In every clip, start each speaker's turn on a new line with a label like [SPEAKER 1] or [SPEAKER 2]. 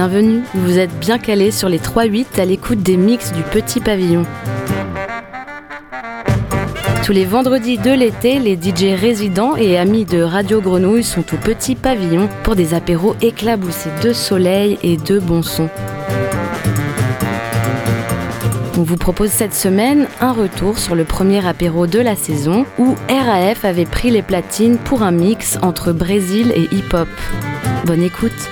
[SPEAKER 1] Bienvenue, vous êtes bien calés sur les 3-8 à l'écoute des mix du Petit Pavillon. Tous les vendredis de l'été, les DJ résidents et amis de Radio Grenouille sont au Petit Pavillon pour des apéros éclaboussés de soleil et de bons sons. On vous propose cette semaine un retour sur le premier apéro de la saison où RAF avait pris les platines pour un mix entre Brésil et hip-hop. Bonne écoute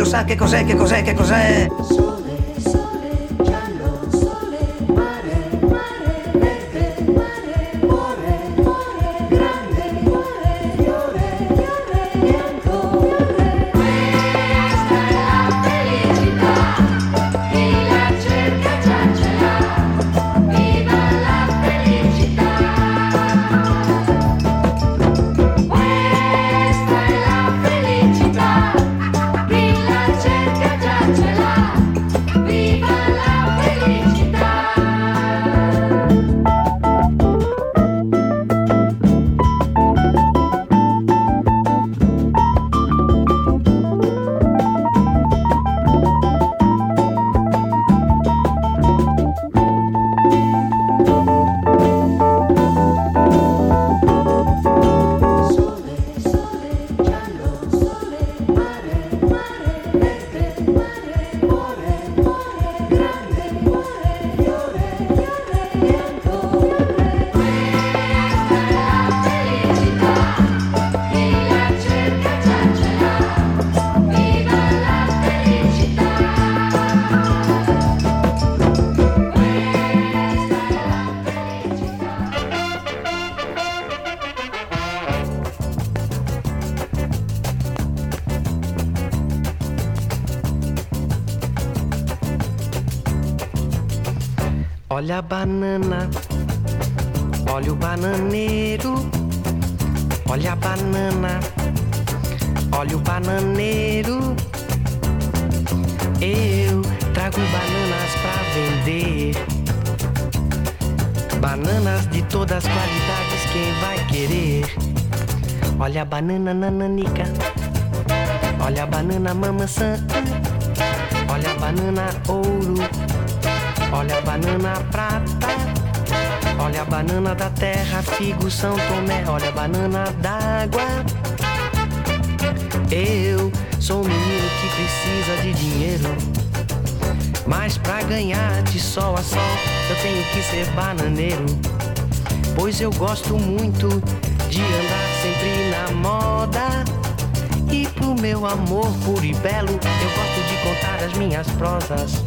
[SPEAKER 2] lo sa, che cos'è, che cos'è, che cos'è?
[SPEAKER 3] Olha a banana, olha o bananeiro. Olha a banana, olha o bananeiro. Eu trago bananas pra vender. Bananas de todas as qualidades, quem vai querer? Olha a banana nananica, olha a banana mamaçã, olha a banana ouro. Olha a banana prata, olha a banana da terra, figo São Tomé, olha a banana d'água. Eu sou um menino que precisa de dinheiro. Mas pra ganhar de sol a sol, eu tenho que ser bananeiro. Pois eu gosto muito de andar sempre na moda. E pro meu amor puro e belo, eu gosto de contar as minhas prosas.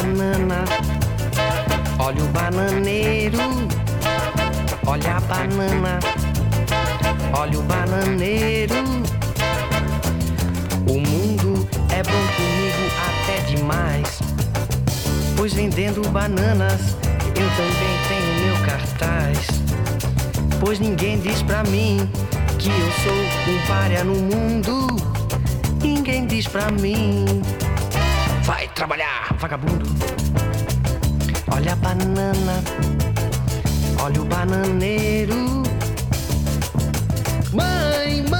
[SPEAKER 3] Banana, olha o bananeiro. Olha a banana, olha o bananeiro. O mundo é bom comigo até demais. Pois vendendo bananas, eu também tenho meu cartaz. Pois ninguém diz pra mim que eu sou um párea no mundo. Ninguém diz pra mim. Vai trabalhar, vagabundo. Olha a banana, olha o bananeiro. Mãe, mãe,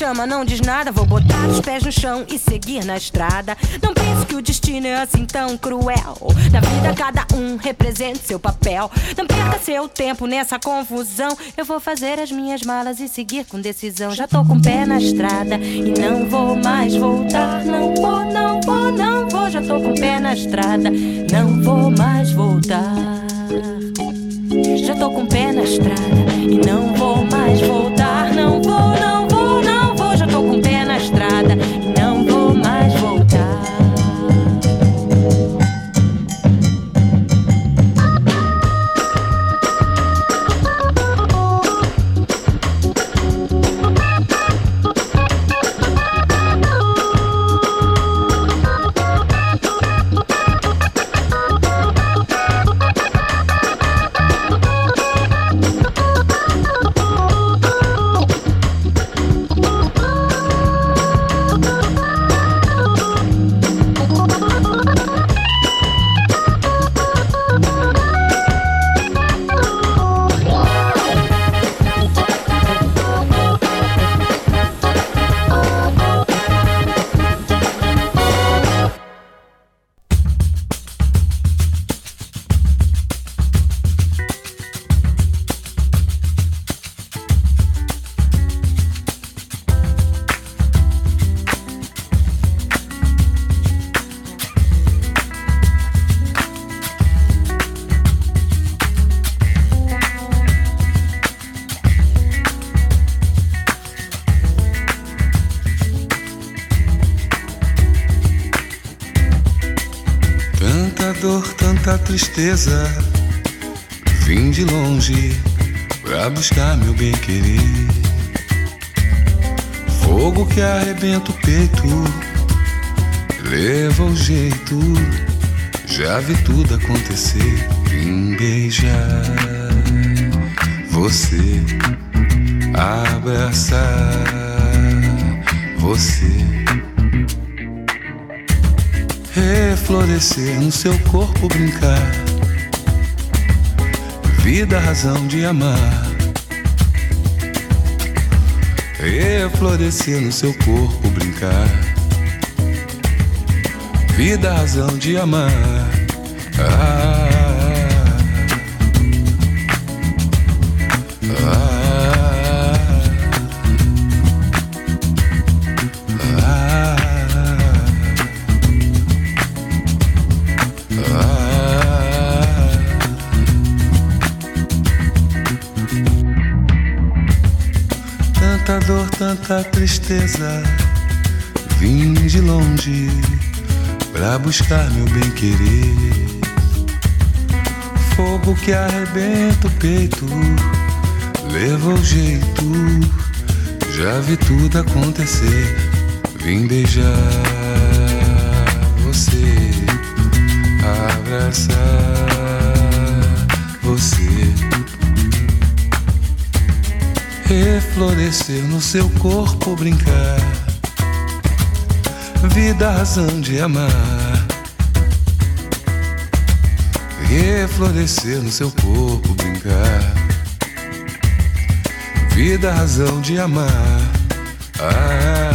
[SPEAKER 4] chama, não diz nada. Vou botar os pés no chão e seguir na estrada. Não pense que o destino é assim tão cruel. Na vida, cada um representa seu papel. Não perca seu tempo nessa confusão. Eu vou fazer as minhas malas e seguir com decisão. Já tô com o pé na estrada e não vou mais voltar. Não vou, não vou, não vou. Já tô com o pé na estrada, não vou mais voltar. Já tô com o pé na estrada e não vou
[SPEAKER 5] Vim de longe pra buscar meu bem querer. Fogo que arrebenta o peito, leva o jeito. Já vi tudo acontecer. Vim beijar você, abraçar você reflorescer no seu corpo brincar. Vida, razão de amar. Reflorescer no seu corpo brincar. Vida, razão de amar. Ah, dor, tanta tristeza. Vim de longe pra buscar meu bem-querer. Fogo que arrebenta o peito, leva o jeito. Já vi tudo acontecer. Vim beijar você, abraçar você reflorescer no seu corpo, brincar. Vida, razão de amar. Reflorescer no seu corpo, brincar. Vida, razão de amar. Ah,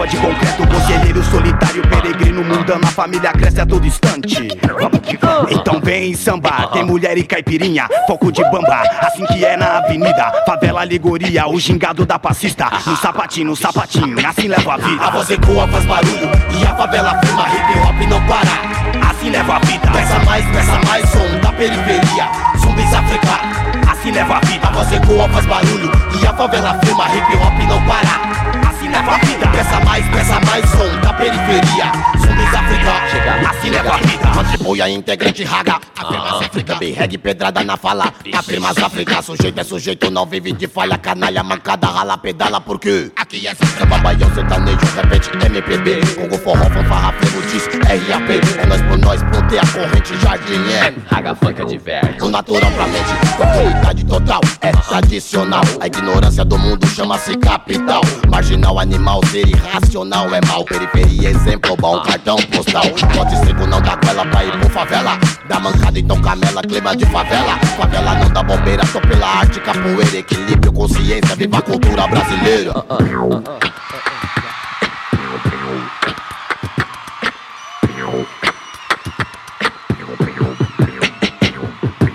[SPEAKER 6] selva de concreto, conselheiro solitário, peregrino mundano, a família cresce a todo instante, então vem sambar, tem mulher e caipirinha, foco de bamba, assim que é na avenida, favela alegoria, o gingado da passista, no sapatinho, no sapatinho, assim leva a vida.
[SPEAKER 7] A voz ecoa, faz barulho e a favela firma, hip hop não para.
[SPEAKER 6] Assim leva a vida.
[SPEAKER 7] Peça mais, peça mais som da periferia, zumbis africanos.
[SPEAKER 6] Assim leva a vida.
[SPEAKER 7] A voz ecoa, faz barulho e a favela firma, hip hop não para.
[SPEAKER 6] Leva a vida.
[SPEAKER 7] Peça mais, peça mais som da periferia, zumbis africanos.
[SPEAKER 6] Chega, assim leva a vida.
[SPEAKER 7] Contribui a integrante raga. Afirmas África, bem reggae, pedrada na fala. Afirmas África, sujeito é sujeito, não vive de falha. Canalha, mancada, rala, pedala, porque aqui é samba, baião, sertanejo, repete, MPB. Congo, forró, fanfarra, ferro, diz, RAP. É nós por nós, ponte a corrente, jardim, é.
[SPEAKER 8] Raga funk diverso.
[SPEAKER 7] O natural pra mente, tranquilidade total, é tradicional. A ignorância do mundo chama-se capital. Marginal, animal, ser irracional é mal. Periferia, exemplo bom, cartão postal. Pode ser não dá goela pra ir por favela. Dá mancada, então camela, clima de favela. Favela não dá bombeira, só pela arte, capoeira, equilíbrio, consciência, viva a cultura brasileira.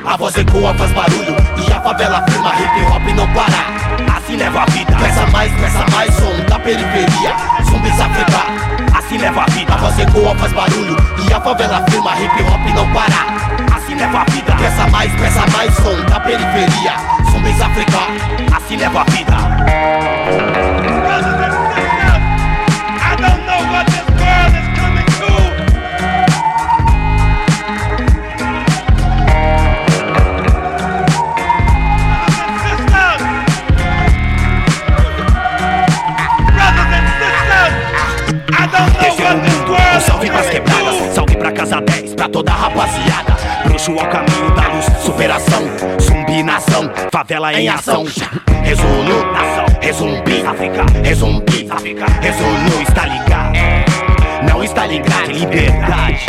[SPEAKER 7] A voz ecoa, faz barulho e a favela firma, hip hop não para.
[SPEAKER 6] Assim leva a vida.
[SPEAKER 7] Peça mais, peça mais som da periferia, zumbis africanos.
[SPEAKER 6] Assim leva a vida.
[SPEAKER 7] A voz ecoa, faz barulho e a favela firma, hip hop não para.
[SPEAKER 6] Assim leva a vida.
[SPEAKER 7] Peça mais, peça mais som da periferia, zumbis africanos.
[SPEAKER 6] Assim leva a vida. Casa 10, pra toda a rapaziada. Bruxo ao caminho da luz, superação, zumbi nação, favela em ação. Resolu, nação, resumbi, África, resumbi, África, resolu, está ligado. Não está ligado, liberdade.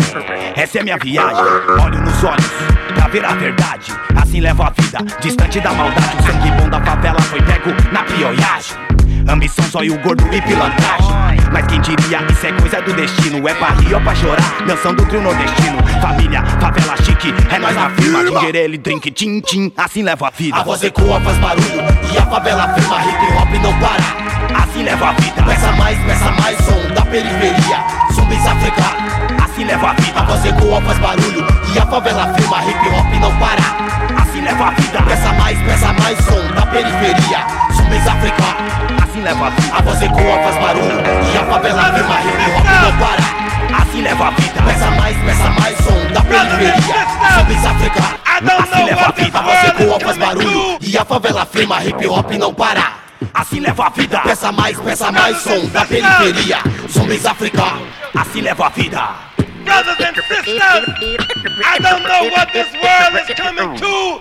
[SPEAKER 6] Essa é minha viagem, olho nos olhos pra ver a verdade. Assim levo a vida, distante da maldade. O sangue bom da favela foi pego na pioiagem. Ambição, zóio gordo e pilantragem. Mas quem diria, isso é coisa do destino. É pra rir ou pra chorar, dançando trio nordestino. Família, favela chique, é nós na firma. Gingerele, drink, tim, tim, assim levo a vida.
[SPEAKER 7] A voz ecoa, faz barulho e a favela firma, hip hop não para.
[SPEAKER 6] Assim levo a vida.
[SPEAKER 7] Peça mais, peça mais som da periferia, zumbis africanos.
[SPEAKER 6] Assim levo a vida.
[SPEAKER 7] A voz ecoa, faz barulho e a favela firma, hip hop não para.
[SPEAKER 6] Assim levo a vida.
[SPEAKER 7] Peça mais, peça mais som da periferia, zumbis africanos.
[SPEAKER 6] Assim levo a vida.
[SPEAKER 7] A voz ecoa, faz barulho e a favela firma, hip hop não para.
[SPEAKER 6] Assim levo a vida.
[SPEAKER 7] Peça mais, peça mais som da periferia.
[SPEAKER 9] I don't
[SPEAKER 6] Assim leva a vida,
[SPEAKER 7] A voz ecoa, faz barulho e a favela firma, hip hop não para.
[SPEAKER 6] Assim levo a vida.
[SPEAKER 7] Peça mais, peça mais som da periferia, zumbis africanos.
[SPEAKER 6] Assim levo a vida.
[SPEAKER 9] Brothers and sisters, I don't know what this world is coming to.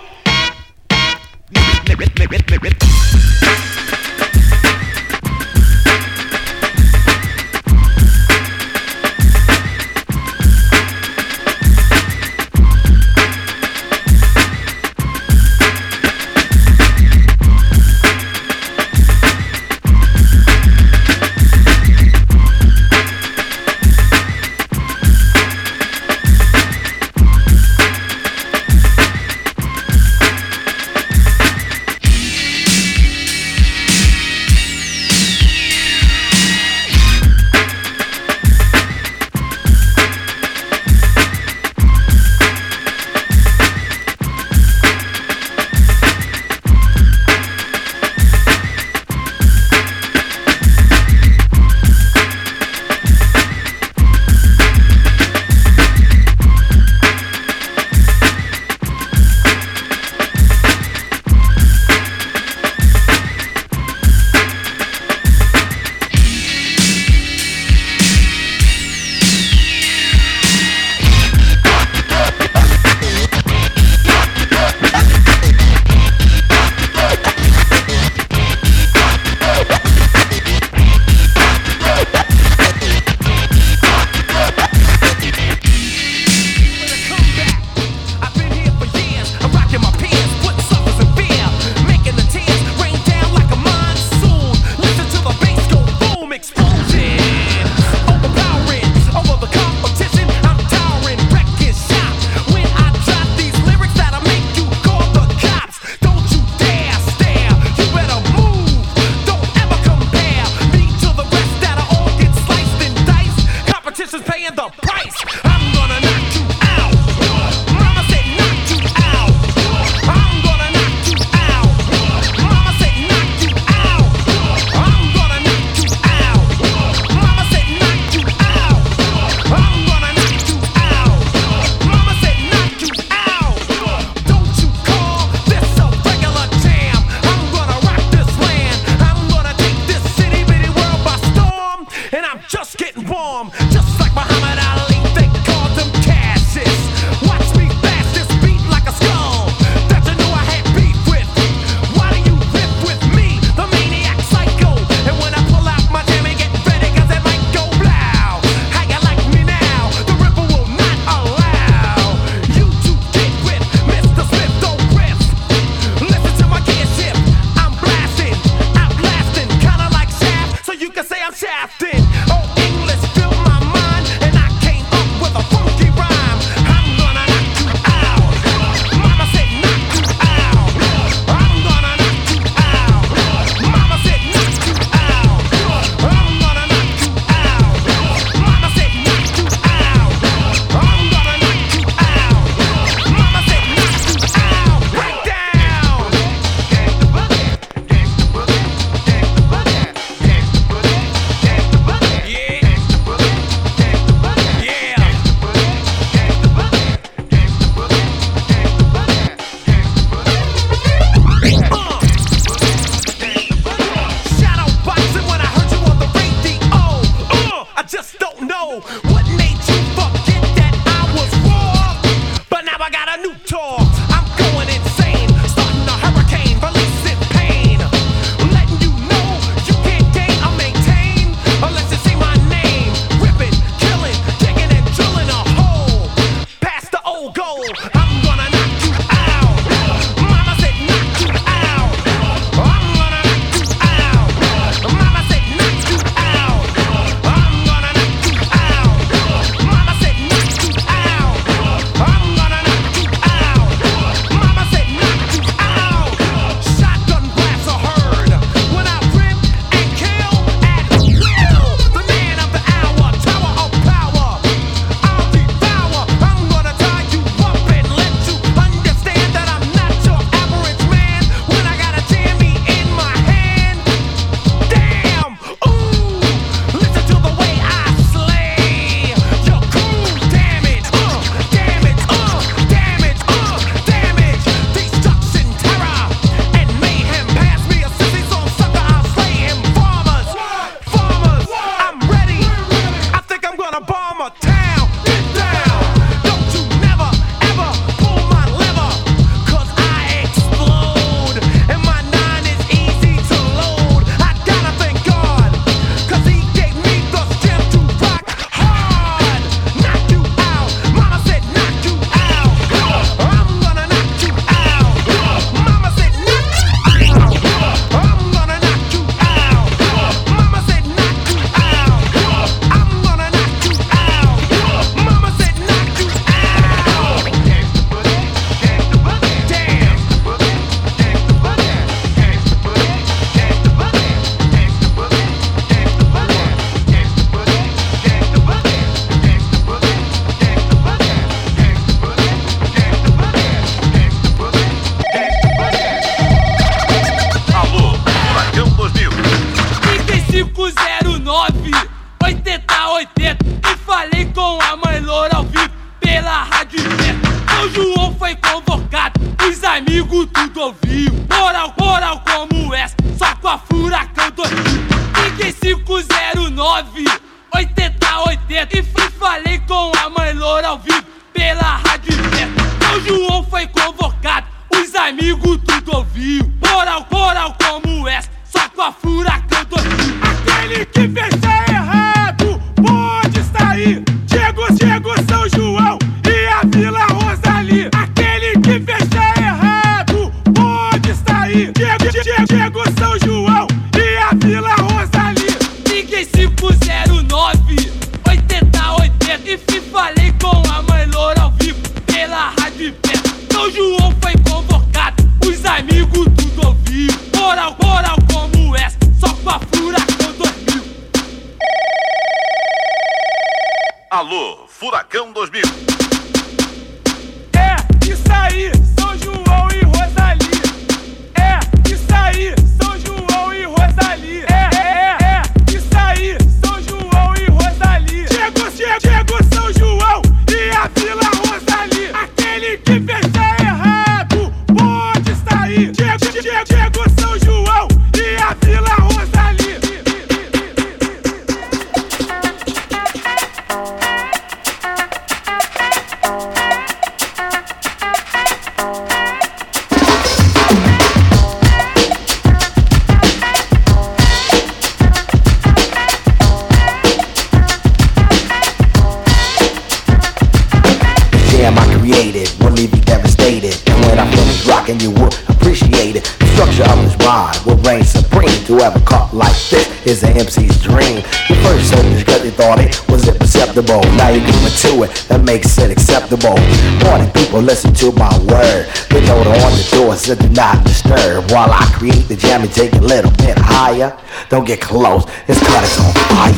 [SPEAKER 10] It a little bit higher. Don't get close, this cut is on fire.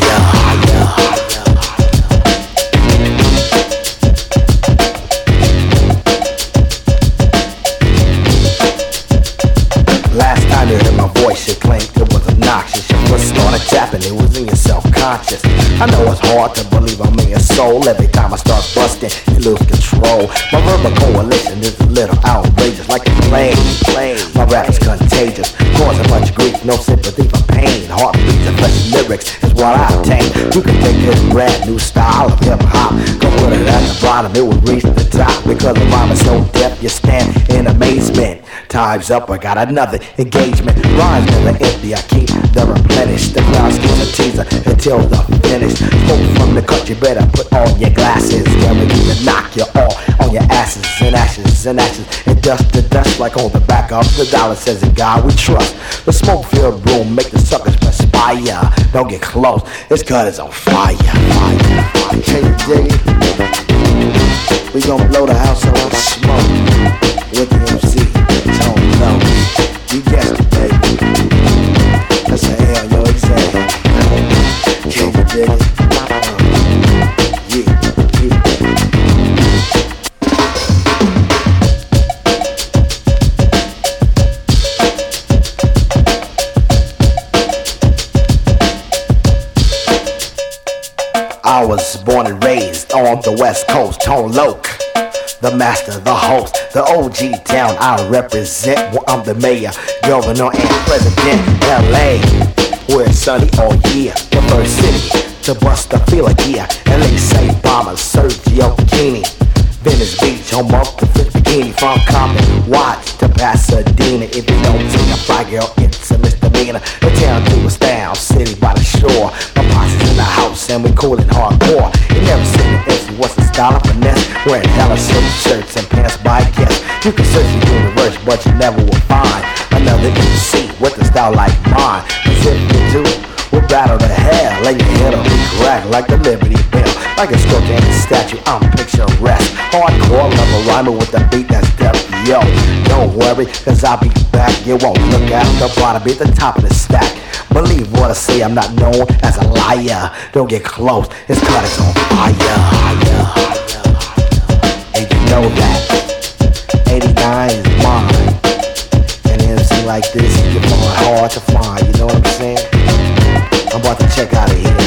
[SPEAKER 10] Last time you heard my voice, you claimed it was obnoxious. Your foot started tapping, it was in I know it's hard to believe I'm in your soul. Every time I start busting, you lose control. My verbal coalition is a little outrageous, like a plane. My rap is contagious, cause a bunch of grief, no sympathy for pain. Heartbeats and fresh lyrics is what I obtain. You can take this brand new style of hip hop, go put it at the bottom, it will reach the top. Because the rhyme is so deaf, you stand in amazement. Time's up, I got another engagement. Rhymes never empty, I keep the replenish. The crowd keeps a teaser until the finish. Smoke from the cut, you better put on your glasses. we to knock you all on your asses and ashes and ashes. And dust to dust like on the back of the dollar says in God we trust. The smoke filled room make the suckers perspire. Don't get close, this cut is on fire. fire, fire. Can you dig it? We gon' blow the house out with smoke with the MC. Tone Loc. You guessed I was born and raised on the west coast, Tone Loc. The master, the host, the OG town I represent. Well, I'm the mayor, governor, and president. LA, where it's sunny all year. The first city to bust the feeler gear. LA say bombers, Sergio Bikini. Venice Beach, home of the fifth bikini. From Compton, Watts to Pasadena. If you don't see a fly girl, it's a misdemeanor. The town to a style, city by the shore. My posse's in the and we coolin' hardcore. You never seen an MC, what's the style of finesse? Wearing hella silk shirts and pants by guess. You can search the universe, but you never will find another MC with a style like mine. Cause if you do, we'll battle the hell. And your head will be cracked like the Liberty Bell. Like a sculpture and a statue, I'm picturesque. Hardcore level rhyming with the beat that's deaf. Yo, don't worry, cause I'll be back. You won't look at the bottom, be at the top of the stack. Believe what I say, I'm not known as a liar. Don't get close, this cut is on fire. And you know that 89 is mine. An MC like this, you find hard to find, you know what I'm saying? I'm about to check out of here.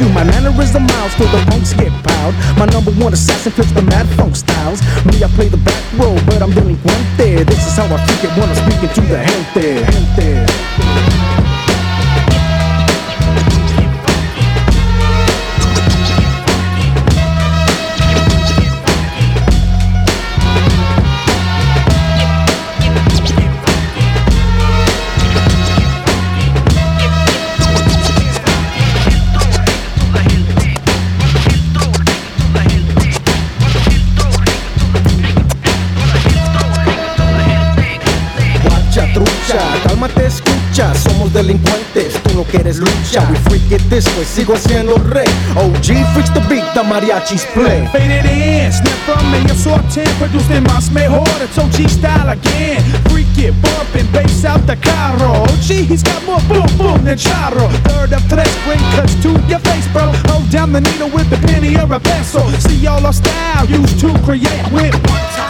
[SPEAKER 11] you. My mannerism miles till the punks get piled My number one assassin flips the mad funk styles. Me I play the back row but I'm delinquente This is how I freak it when I'm speaking to the gente, gente.
[SPEAKER 12] Delincuentes, tú no quieres lucha We freak it this way, sigo siendo rey OG freaks the beat, the mariachis play
[SPEAKER 11] Faded in, snap from me, a sorted, produced en más mejor, it's OG style again. Freak it, bumping, bass out the carro. OG, he's got more boom boom than charro. Third of tres, bring cuts to your face, bro. Hold down the needle with the penny or a pencil. See all our style used to create with one time.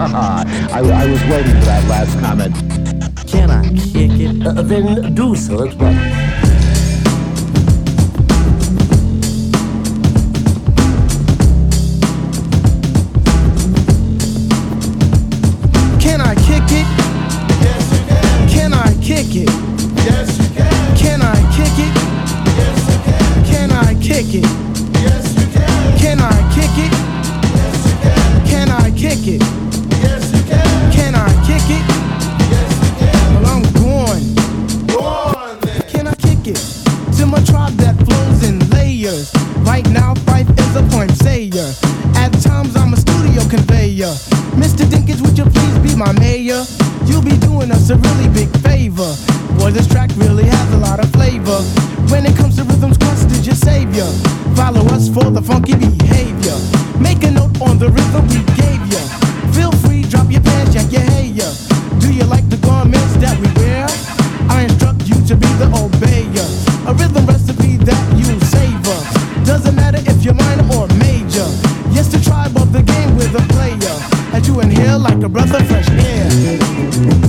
[SPEAKER 12] I,
[SPEAKER 13] I was waiting for that last comment.
[SPEAKER 14] Can I kick it?
[SPEAKER 13] Uh, then do so at once.
[SPEAKER 12] To my tribe that flows in layers. Right now, Phife is a point sayer. At times, I'm a studio conveyor. Mr. Dinkins, would you please be my mayor? You'll be doing us a really big favor. Boy, this track really has a lot of flavor. When it comes to rhythms, Quest is your savior. Follow us for the funky behavior. Make a note on the rhythm we gave you. Feel free, drop your pants, yank your hair. Do you like the garments that we wear? With. As you inhale like a breath of fresh air.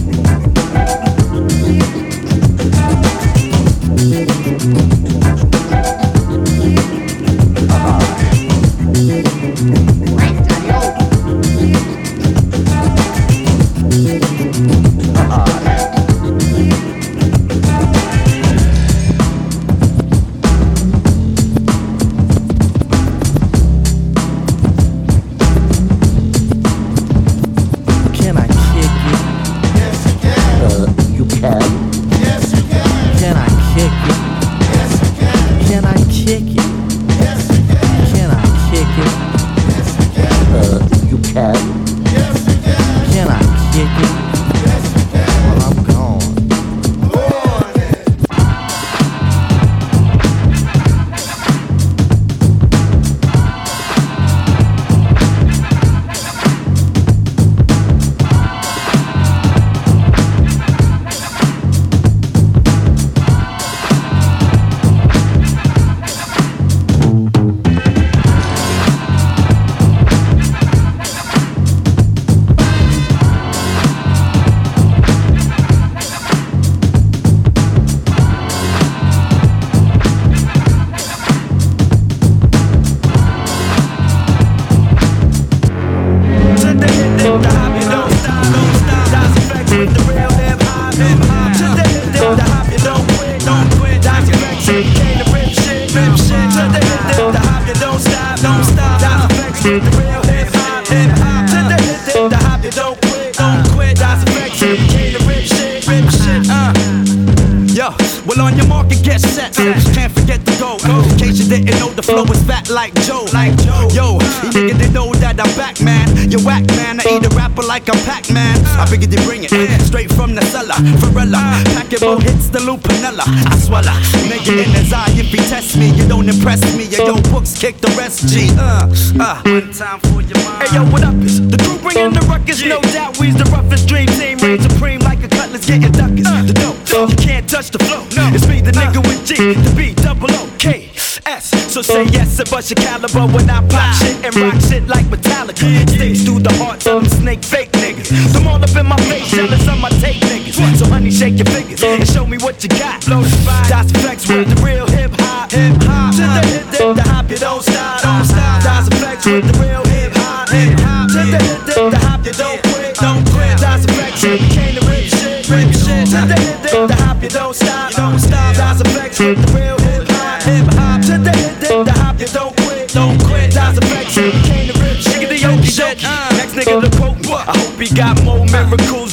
[SPEAKER 15] The cellar. Varela, more hits than Lupinella. I swallow. Nigga in his eye, if he test me, you don't impress me. Yo, yo, books kick the rest. G. Uh, uh. One time for your mind. Hey yo, what up? Is the crew bringing the ruckus? No doubt, we's the roughest dream team. Reign supreme like a cutlass getting duckers. The dope, you can't touch the flow. No. It's me, the nigga with G, the B, double O, K, S. So say yes and bust your caliber when I pop shit and rock shit like Metallica. Sticks through the hearts of them snake fake niggas. Them all up in my face, jealous of my take niggas. So honey, shake your fingers and show me what you got. Blow the spot. That's effects with the real hip hop. Hip hop. To the hip, dip, the hop, you don't stop. Don't stop. That's effects with the real hip hop. Hip hop. To the hip, dip, the hop, you don't quit. Don't quit. That's effects. We came to rip shit, rip shit. To the hip, dip, the hop, you don't stop. Don't stop. That's effects with the real hip hop. Hip hop. To the hip, dip, the hop, you don't quit. Don't quit. That's effects. We came to rip shit. Nigga, the yoki shit. Uh, next nigga to quote. I hope he got more miracles than Smokey. Won't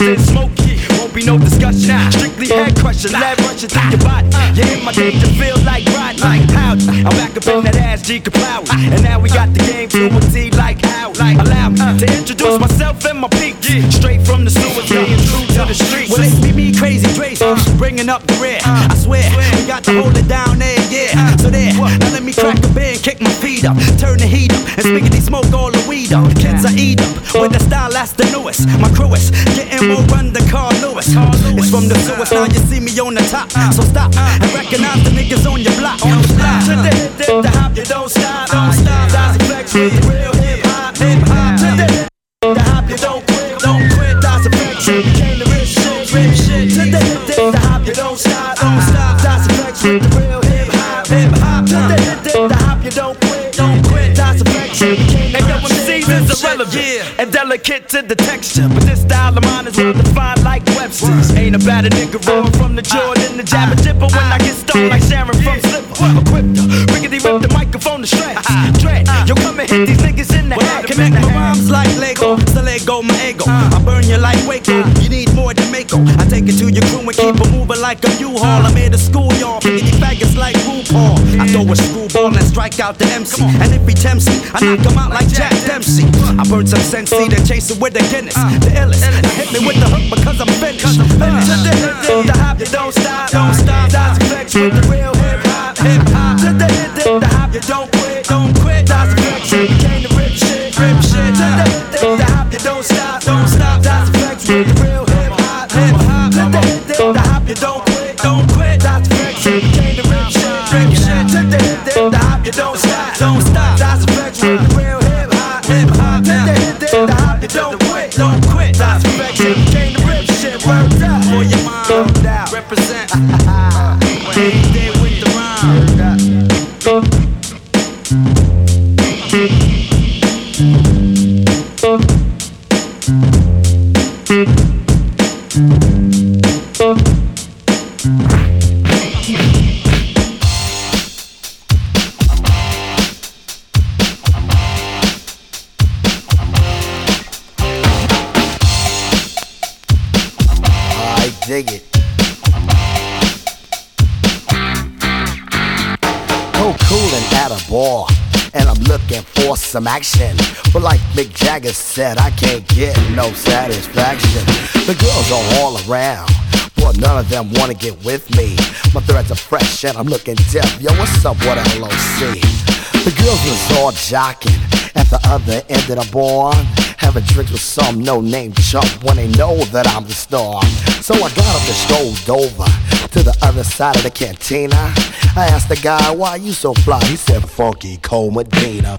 [SPEAKER 15] be no discussion. Strictly head crushing, lead rushing through your body. You hit my to feel like Rodney. Like Howdy. I'm back up in that ass, G Kapow. And now we got the game to a T like how. Like allow me to introduce myself and my peak. Straight from the sewer, staying true to the streets. Well, it's me, me, crazy Dre, uh. bringing up the rear. I swear, we got to hold it down there, yeah. Uh. So there, now let heat up, turn the heat up, and spiggity smoke all the weed up. Kids I eat up with the style that's the newest, my crew is getting more run than Carl Lewis. It's from the sewers, now you see me on the top, uh. so stop uh. and recognize the niggas on your block. On the block, to the hip, dip, the hop, you don't stop, don't stop. That's factory, real hip hop, hip hop. To the hip, the hop, you don't quit, don't quit. That's factory, came to rip shit, rip shit. To the hip, dip, the hop, you don't stop, don't stop. That's factory, real And yo, MCs is irrelevant and delicate to the texture. But this style of mine is well defined like Webster's. Ain't about a nigga rolling from the Jordan, the jabber dipper when I get stoned like Sharon from Slipper. Equipped to rickety rip the microphone to shreds. Uh-huh. Dread, these niggas in the head. Connect my rhymes like Lego, so let go my ego. Uh. I burn you like Waco, uh. you need more Jamaica. I take it to your crew and keep uh. it moving like a U-Haul. I'm here to school y'all, these faggots like RuPaul. I throw a screwball and strike out the MC. And if he tempts me, I knock him out like Jack Dempsey. I burn some Sensi, then chase it with the Guinness. The illest, now hit me with the hook because I'm finished. Finished. To the hip, the hop, you don't stop, don't stop. That's effects with the real hip hop, hip hop. To the hip, the hop, you don't you don't stop, don't stop. That's effects with
[SPEAKER 10] some action. But like Mick Jagger said, I can't get no satisfaction. The girls are all around. But none of them wanna get with me. My threads are fresh and I'm looking deaf. Yo, what's up with LOC? The girls was all jocking at the other end of the bar. Having drinks with some no-name chump when they know that I'm the star. So I got up and strolled over to the other side of the cantina. I asked the guy, why you so fly? He said, Funky Cold Medina.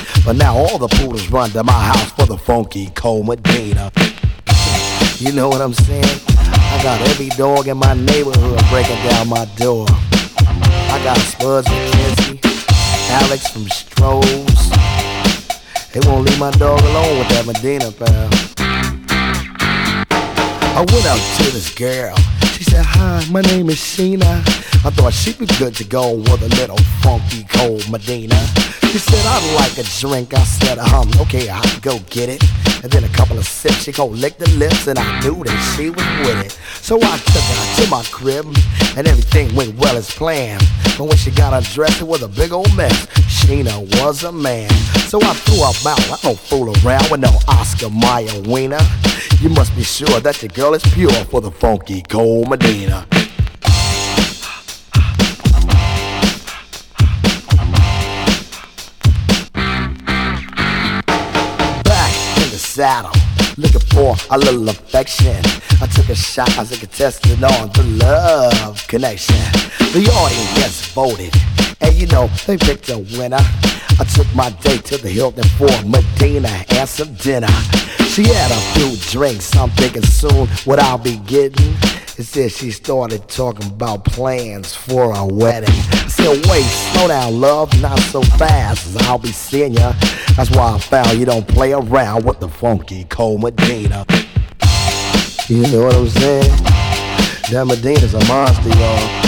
[SPEAKER 10] But now all the poodles run to my house for the funky Cold Medina. You know what I'm saying? I got every dog in my neighborhood breaking down my door. I got Spuds from MacKenzie, Alex from Strohs. They won't leave my dog alone with that Medina pal. I went up to this girl. She said, Hi, my name is Sheena. I thought she'd be good to go with a little funky cold Medina. She said, I'd like a drink. I said, um, okay, I'll go get it. And then a couple of sips, she go lick the lips, and I knew that she was with it. So I took her to my crib, and everything went well as planned. But when she got undressed, it was a big old mess. Sheena was a man. So I threw her out. I don't fool around with no Oscar Mayer wiener. You must be sure that your girl is pure for the funky cold Medina. Saddle, looking for a little affection. I took a shot as a contestant on the love connection. The audience voted, and you know they picked a winner. I took my date to the Hilton for Medina and some dinner. She had a few drinks, I'm thinking soon what I'll be getting. Instead, she started talking about plans for a wedding. I said, wait, slow down, love, not so fast, as I'll be seeing ya. That's why I found you don't play around with the funky Cold Medina. You know what I'm saying? That Medina's a monster, y'all.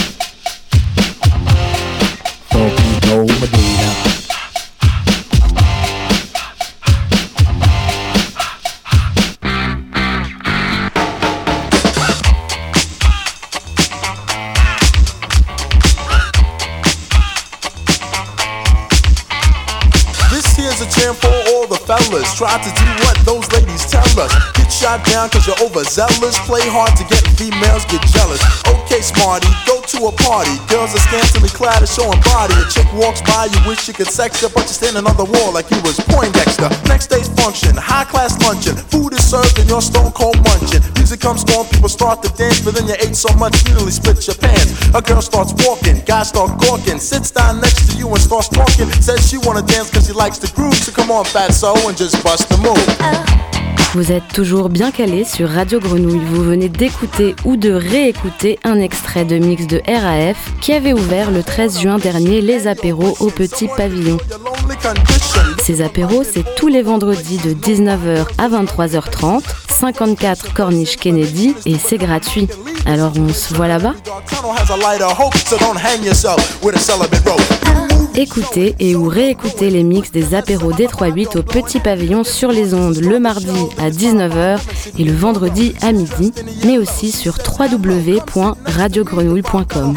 [SPEAKER 16] Try to do what those ladies tell us. Get shot down cause you're overzealous. Play hard to get females get jealous. Okay, smarty, go to a party. Girls are scantily clad and showing body. A chick walks by, you wish you could sex her, but you're standing on the wall like you was Poindexter. Next day's function, high class luncheon. Food served and you're stone cold munching. Music comes on, people start to dance, but then you ate so much you nearly split your pants. A girl starts walking, guys start gawking, sits down next to you and starts talking. Says she wanna dance cause she likes the groove, so come on, fat so and just bust the move.
[SPEAKER 1] Vous êtes toujours bien calé sur Radio Grenouille. Vous venez d'écouter ou de réécouter un extrait de mix de RAF qui avait ouvert le 13 juin dernier les apéros au Petit Pavillon. Ces apéros, c'est tous les vendredis de 19h à 23h30, 54 Corniche Kennedy et c'est gratuit. Alors on se voit là-bas? Écoutez et ou réécoutez les mix des apéros D38 au Petit Pavillon sur les ondes le mardi à 19h et le vendredi à midi, mais aussi sur www.radiogrenouille.com.